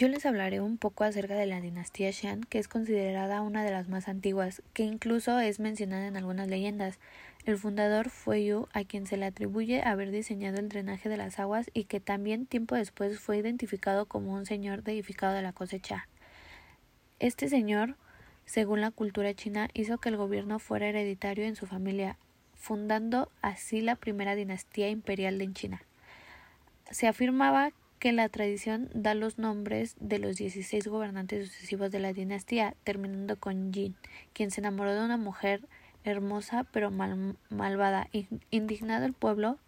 Yo les hablaré un poco acerca de la dinastía Xian, que es considerada una de las más antiguas, que incluso es mencionada en algunas leyendas. El fundador fue Yu, a quien se le atribuye haber diseñado el drenaje de las aguas y que también tiempo después fue identificado como un señor deificado de la cosecha. Este señor, según la cultura china, hizo que el gobierno fuera hereditario en su familia, fundando así la primera dinastía imperial de China. Se afirmaba que la tradición da los nombres de los 16 gobernantes sucesivos de la dinastía, terminando con Jin, quien se enamoró de una mujer hermosa pero malvada. Indignado el pueblo,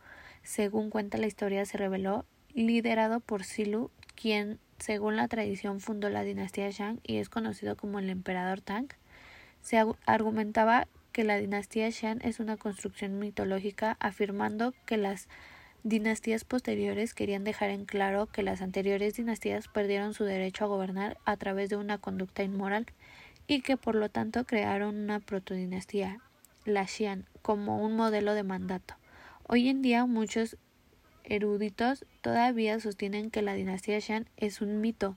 según cuenta la historia, se rebeló, liderado por Silu, quien, según la tradición, fundó la dinastía Shang y es conocido como el emperador Tang. Se argumentaba que la dinastía Shang es una construcción mitológica, afirmando que las Dinastías posteriores querían dejar en claro que las anteriores dinastías perdieron su derecho a gobernar a través de una conducta inmoral y que por lo tanto crearon una protodinastía, la Xian, como un modelo de mandato. Hoy en día muchos eruditos todavía sostienen que la dinastía Xian es un mito,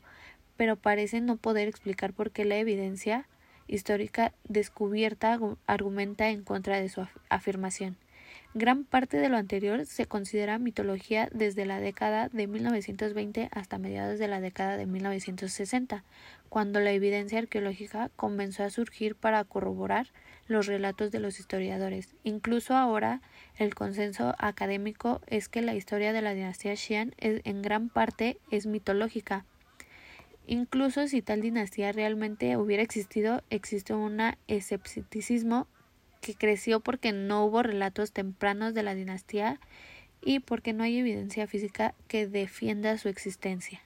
pero parecen no poder explicar por qué la evidencia histórica descubierta argumenta en contra de su afirmación. Gran parte de lo anterior se considera mitología desde la década de 1920 hasta mediados de la década de 1960, cuando la evidencia arqueológica comenzó a surgir para corroborar los relatos de los historiadores. Incluso ahora el consenso académico es que la historia de la dinastía Xian en gran parte es mitológica. Incluso si tal dinastía realmente hubiera existido, existe un escepticismo que creció porque no hubo relatos tempranos de la dinastía y porque no hay evidencia física que defienda su existencia.